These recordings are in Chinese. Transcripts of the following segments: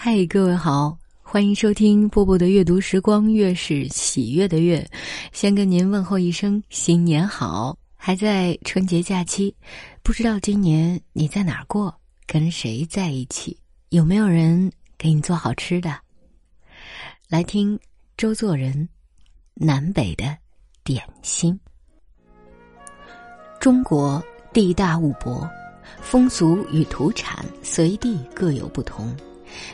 嗨，各位好，欢迎收听波波的阅读时光，月是喜悦的月。先跟您问候一声新年好！还在春节假期，不知道今年你在哪儿过，跟谁在一起，有没有人给你做好吃的？来听周作人南北的点心。中国地大物博，风俗与土产随地各有不同。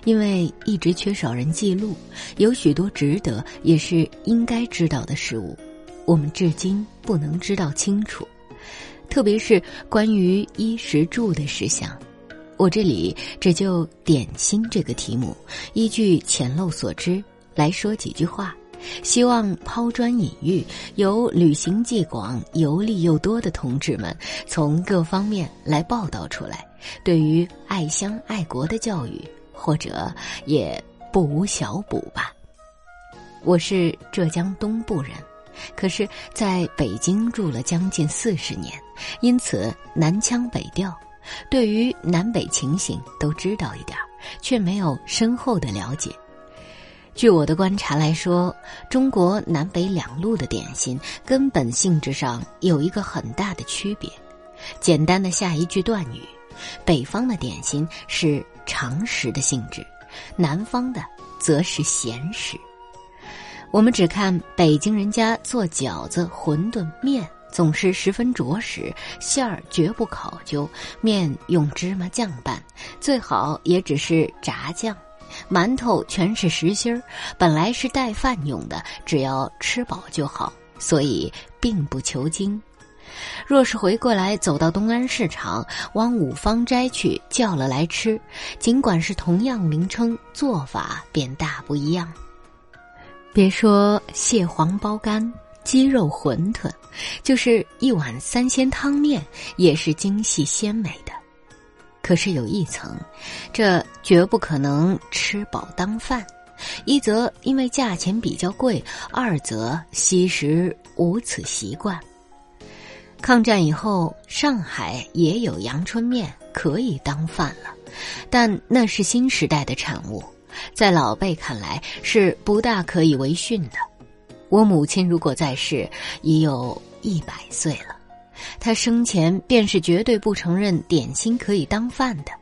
因为一直缺少人记录，有许多值得也是应该知道的事物，我们至今不能知道清楚。特别是关于衣食住的事项，我这里只就点心这个题目，依据浅陋所知来说几句话，希望抛砖引玉，由旅行既广、游历又多的同志们从各方面来报道出来，对于爱乡爱国的教育。或者也不无小补吧。我是浙江东部人，可是在北京住了将近四十年，因此南腔北调，对于南北情形都知道一点却没有深厚的了解。据我的观察来说，中国南北两路的点心根本性质上有一个很大的区别。简单的下一句断语：北方的点心是。常食的性质，南方的则是咸食。我们只看北京人家做饺子、馄饨、面，总是十分着实，馅儿绝不考究，面用芝麻酱拌，最好也只是炸酱。馒头全是实心儿，本来是带饭用的，只要吃饱就好，所以并不求精。若是回过来走到东安市场，往五芳斋去叫了来吃，尽管是同样名称，做法便大不一样。别说蟹黄包干、鸡肉馄饨，就是一碗三鲜汤面，也是精细鲜美的。可是有一层，这绝不可能吃饱当饭。一则因为价钱比较贵，二则昔时无此习惯。抗战以后，上海也有阳春面可以当饭了，但那是新时代的产物，在老辈看来是不大可以为训的。我母亲如果在世，已有一百岁了，她生前便是绝对不承认点心可以当饭的，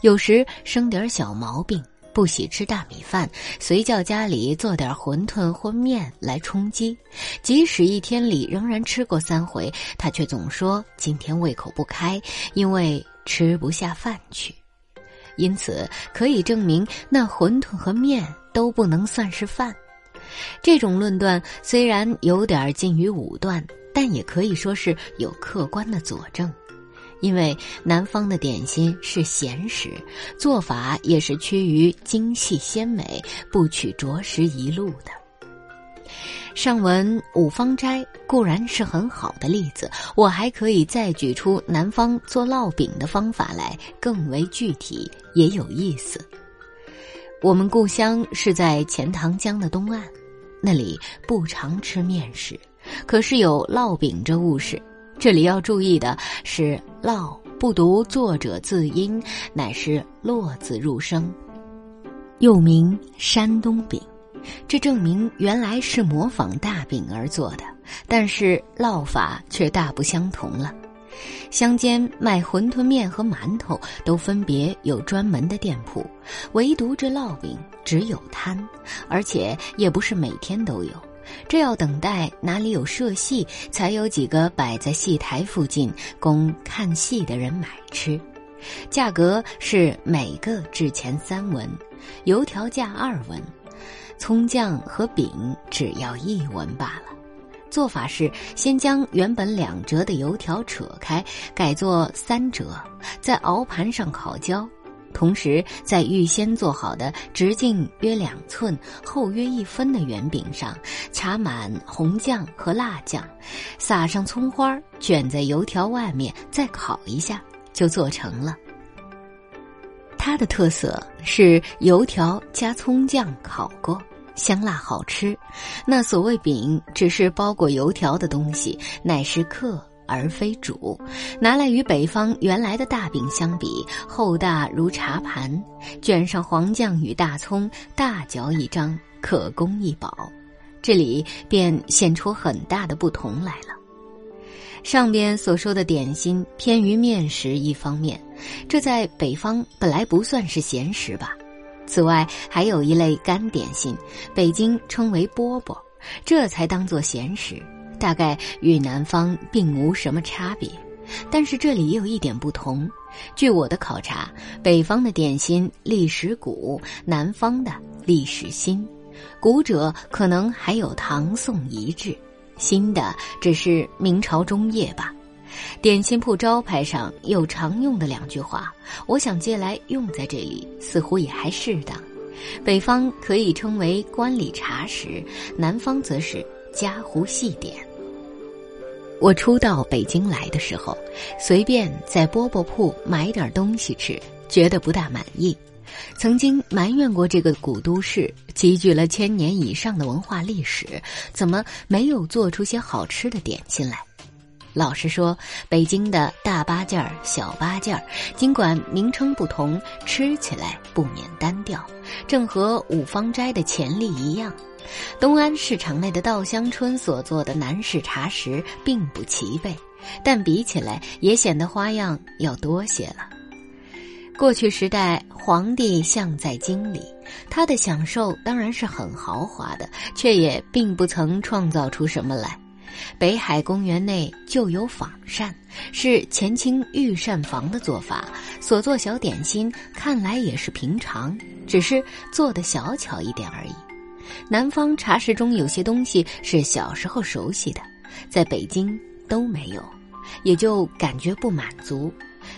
有时生点小毛病。不喜吃大米饭，随叫家里做点馄饨或面来充饥。即使一天里仍然吃过三回，他却总说今天胃口不开，因为吃不下饭去。因此可以证明，那馄饨和面都不能算是饭。这种论断虽然有点近于武断，但也可以说是有客观的佐证。因为南方的点心是咸食，做法也是趋于精细鲜美，不取着实一路的。上文五芳斋固然是很好的例子，我还可以再举出南方做烙饼的方法来，更为具体也有意思。我们故乡是在钱塘江的东岸，那里不常吃面食，可是有烙饼这物事。这里要注意的是，“烙”不读作者字音，乃是“落”字入声，又名山东饼。这证明原来是模仿大饼而做的，但是烙法却大不相同了。乡间卖馄饨面和馒头都分别有专门的店铺，唯独这烙饼只有摊，而且也不是每天都有。这要等待哪里有社戏，才有几个摆在戏台附近供看戏的人买吃。价格是每个制钱三文，油条价二文，葱酱和饼只要一文罢了。做法是先将原本两折的油条扯开，改做三折，在熬盘上烤焦。同时，在预先做好的直径约两寸、厚约一分的圆饼上，插满红酱和辣酱，撒上葱花，卷在油条外面，再烤一下，就做成了。它的特色是油条加葱酱烤过，香辣好吃。那所谓饼，只是包裹油条的东西，乃是客而非煮，拿来与北方原来的大饼相比，厚大如茶盘，卷上黄酱与大葱，大嚼一张，可攻一饱。这里便显出很大的不同来了。上边所说的点心偏于面食一方面，这在北方本来不算是咸食吧。此外，还有一类干点心，北京称为饽饽，这才当做咸食，大概与南方并无什么差别。但是这里也有一点不同。据我的考察，北方的点心历史古，南方的历史新。古者可能还有唐宋遗制，新的只是明朝中叶吧。点心铺招牌上有常用的两句话，我想借来用在这里，似乎也还适当。北方可以称为官礼茶食，南方则是家湖细点。我初到北京来的时候，随便在饽饽铺买点东西吃，觉得不大满意，曾经埋怨过这个古都市，积聚了千年以上的文化历史，怎么没有做出些好吃的点心来？老实说，北京的大八件儿、小八件儿，尽管名称不同，吃起来不免单调，正和五芳斋的潜力一样。东安市场内的稻香村所做的南式茶食并不齐备，但比起来也显得花样要多些了。过去时代，皇帝像在京里，他的享受当然是很豪华的，却也并不曾创造出什么来。北海公园内就有仿膳，是前清御膳房的做法，所做小点心看来也是平常，只是做的小巧一点而已。南方茶食中有些东西是小时候熟悉的，在北京都没有，也就感觉不满足。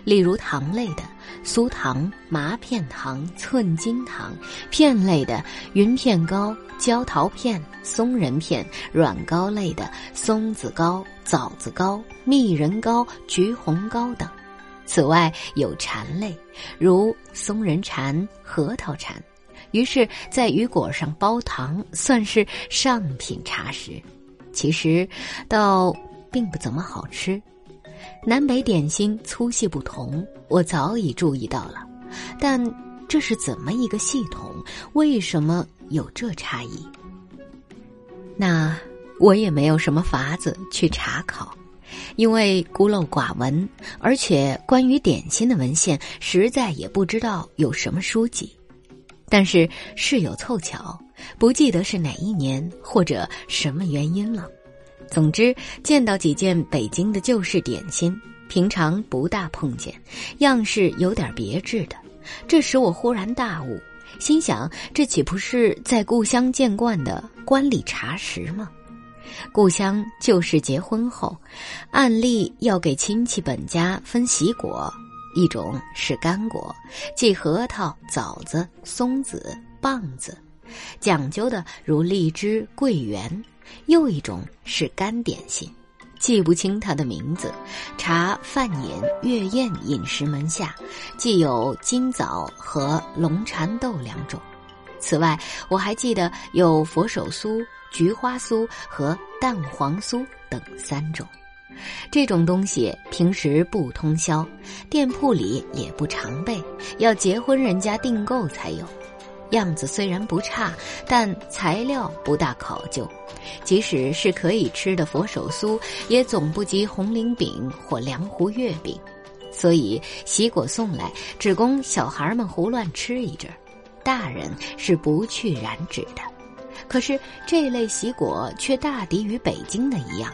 例如糖类的酥糖、麻片糖、寸金糖；片类的云片糕、焦桃片、松仁片；软糕类的松子糕、枣子糕、蜜仁糕、橘红糕等。此外有蝉类，如松仁蝉、核桃蝉。于是，在雨果上包糖，算是上品茶食。其实，倒并不怎么好吃。南北点心粗细不同，我早已注意到了，但这是怎么一个系统？为什么有这差异？那我也没有什么法子去查考，因为孤陋寡闻，而且关于点心的文献实在也不知道有什么书籍。但是事有凑巧，不记得是哪一年或者什么原因了。总之，见到几件北京的旧式点心，平常不大碰见，样式有点别致的，这使我忽然大悟，心想：这岂不是在故乡见惯的官礼茶食吗？故乡就是结婚后，按例要给亲戚本家分喜果，一种是干果，即核桃、枣子、松子、棒子，讲究的如荔枝、桂圆。又一种是干点心，记不清它的名字。查饭饮月宴饮食门下，既有金枣和龙蚕豆两种。此外，我还记得有佛手酥、菊花酥和蛋黄酥等三种。这种东西平时不通宵，店铺里也不常备，要结婚人家订购才有。样子虽然不差，但材料不大考究。即使是可以吃的佛手酥，也总不及红菱饼或凉糊月饼。所以喜果送来，只供小孩们胡乱吃一阵，大人是不去染指的。可是这类喜果却大抵与北京的一样，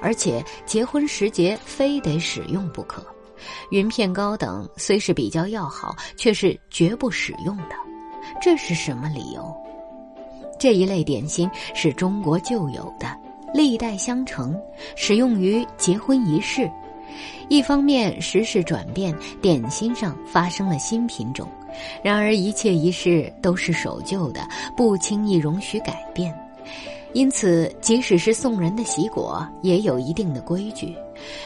而且结婚时节非得使用不可。云片糕等虽是比较要好，却是绝不使用的。这是什么理由？这一类点心是中国旧有的，历代相承，使用于结婚仪式。一方面时事转变，点心上发生了新品种；然而一切仪式都是守旧的，不轻易容许改变。因此，即使是送人的喜果，也有一定的规矩，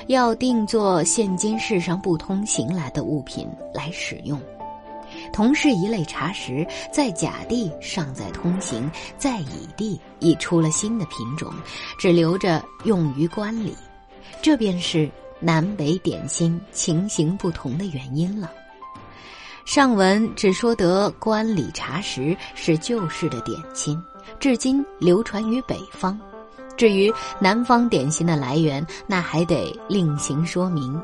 要定做现今世上不通行来的物品来使用。同是一类茶食，在甲地尚在通行，在乙地已出了新的品种，只留着用于官礼。这便是南北点心情形不同的原因了。上文只说得观礼茶食是旧式的点心，至今流传于北方。至于南方点心的来源，那还得另行说明。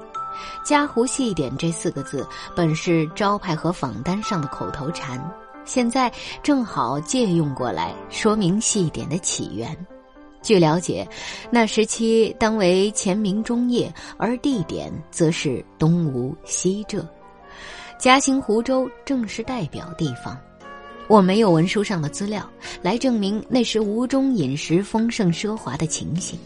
嘉湖细点这四个字本是招牌和仿单上的口头禅，现在正好借用过来说明细点的起源。据了解，那时期当为前明中叶，而地点则是东吴西浙，嘉兴湖州正是代表地方。我没有文书上的资料来证明那时吴中饮食丰盛奢华的情形，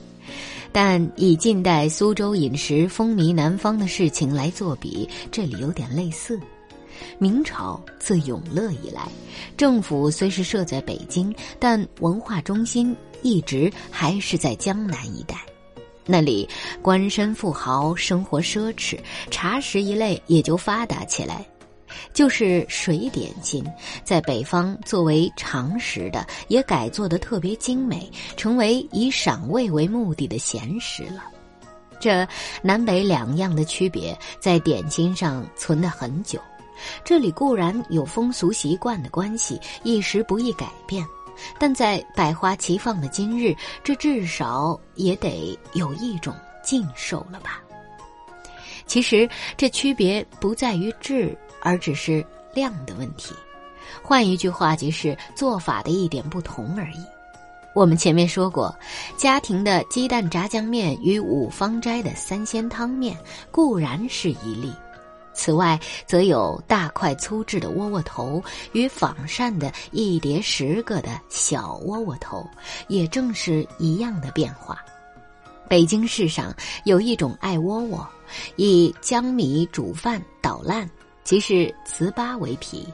但以近代苏州饮食风靡南方的事情来作比，这里有点类似。明朝自永乐以来，政府虽是设在北京，但文化中心一直还是在江南一带，那里官绅富豪生活奢侈，茶食一类也就发达起来。就是水点心，在北方作为常食的，也改做的特别精美，成为以赏味为目的的闲食了。这南北两样的区别，在点心上存了很久。这里固然有风俗习惯的关系，一时不易改变，但在百花齐放的今日，这至少也得有一种禁售了吧？其实这区别不在于质。而只是量的问题，换一句话即是做法的一点不同而已。我们前面说过，家庭的鸡蛋炸酱面与五芳斋的三鲜汤面固然是一例，此外则有大块粗制的窝窝头与仿膳的一碟十个的小窝窝头，也正是一样的变化。北京市上有一种艾窝窝，以江米煮饭捣烂。即是糍粑为皮，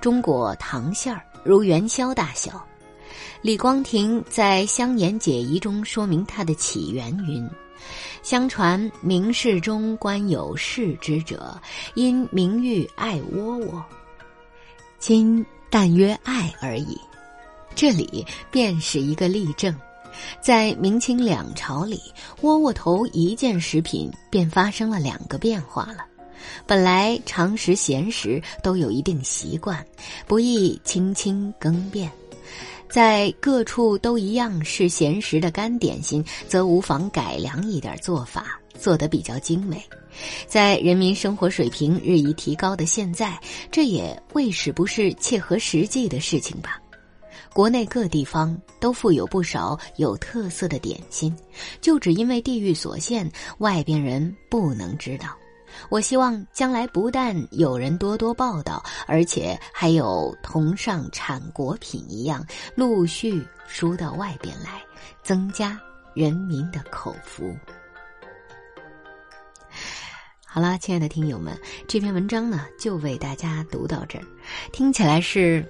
中裹糖馅儿，如元宵大小。李光庭在《香言解疑》中说明它的起源云：相传明世中官有世之者，因名誉爱窝窝，今但曰爱而已。这里便是一个例证，在明清两朝里，窝窝头一件食品便发生了两个变化了。本来常食闲食都有一定习惯，不易轻轻更变。在各处都一样是闲食的干点心，则无妨改良一点做法，做得比较精美。在人民生活水平日益提高的现在，这也未使不是切合实际的事情吧？国内各地方都富有不少有特色的点心，就只因为地域所限，外边人不能知道。我希望将来不但有人多多报道，而且还有同上产果品一样，陆续输到外边来，增加人民的口福。好了，亲爱的听友们，这篇文章呢就为大家读到这儿，听起来是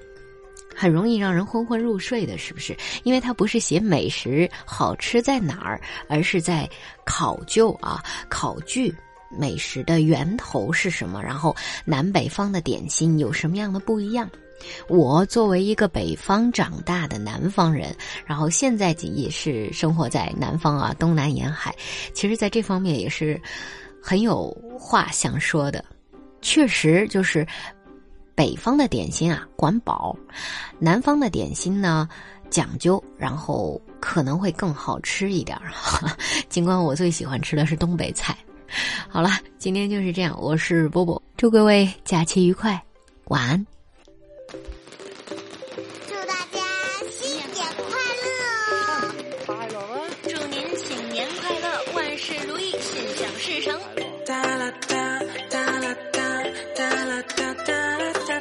很容易让人昏昏入睡的，是不是？因为它不是写美食好吃在哪儿，而是在考究啊，考据。美食的源头是什么？然后南北方的点心有什么样的不一样？我作为一个北方长大的南方人，然后现在也是生活在南方啊，东南沿海，其实在这方面也是很有话想说的。确实，就是北方的点心啊管饱，南方的点心呢讲究，然后可能会更好吃一点。尽管我最喜欢吃的是东北菜。好了，今天就是这样。我是波波，祝各位假期愉快，晚安。祝大家新年快乐！祝您新年快乐，万事如意，心想事成。哒啦哒哒啦哒哒啦哒哒啦哒哒哒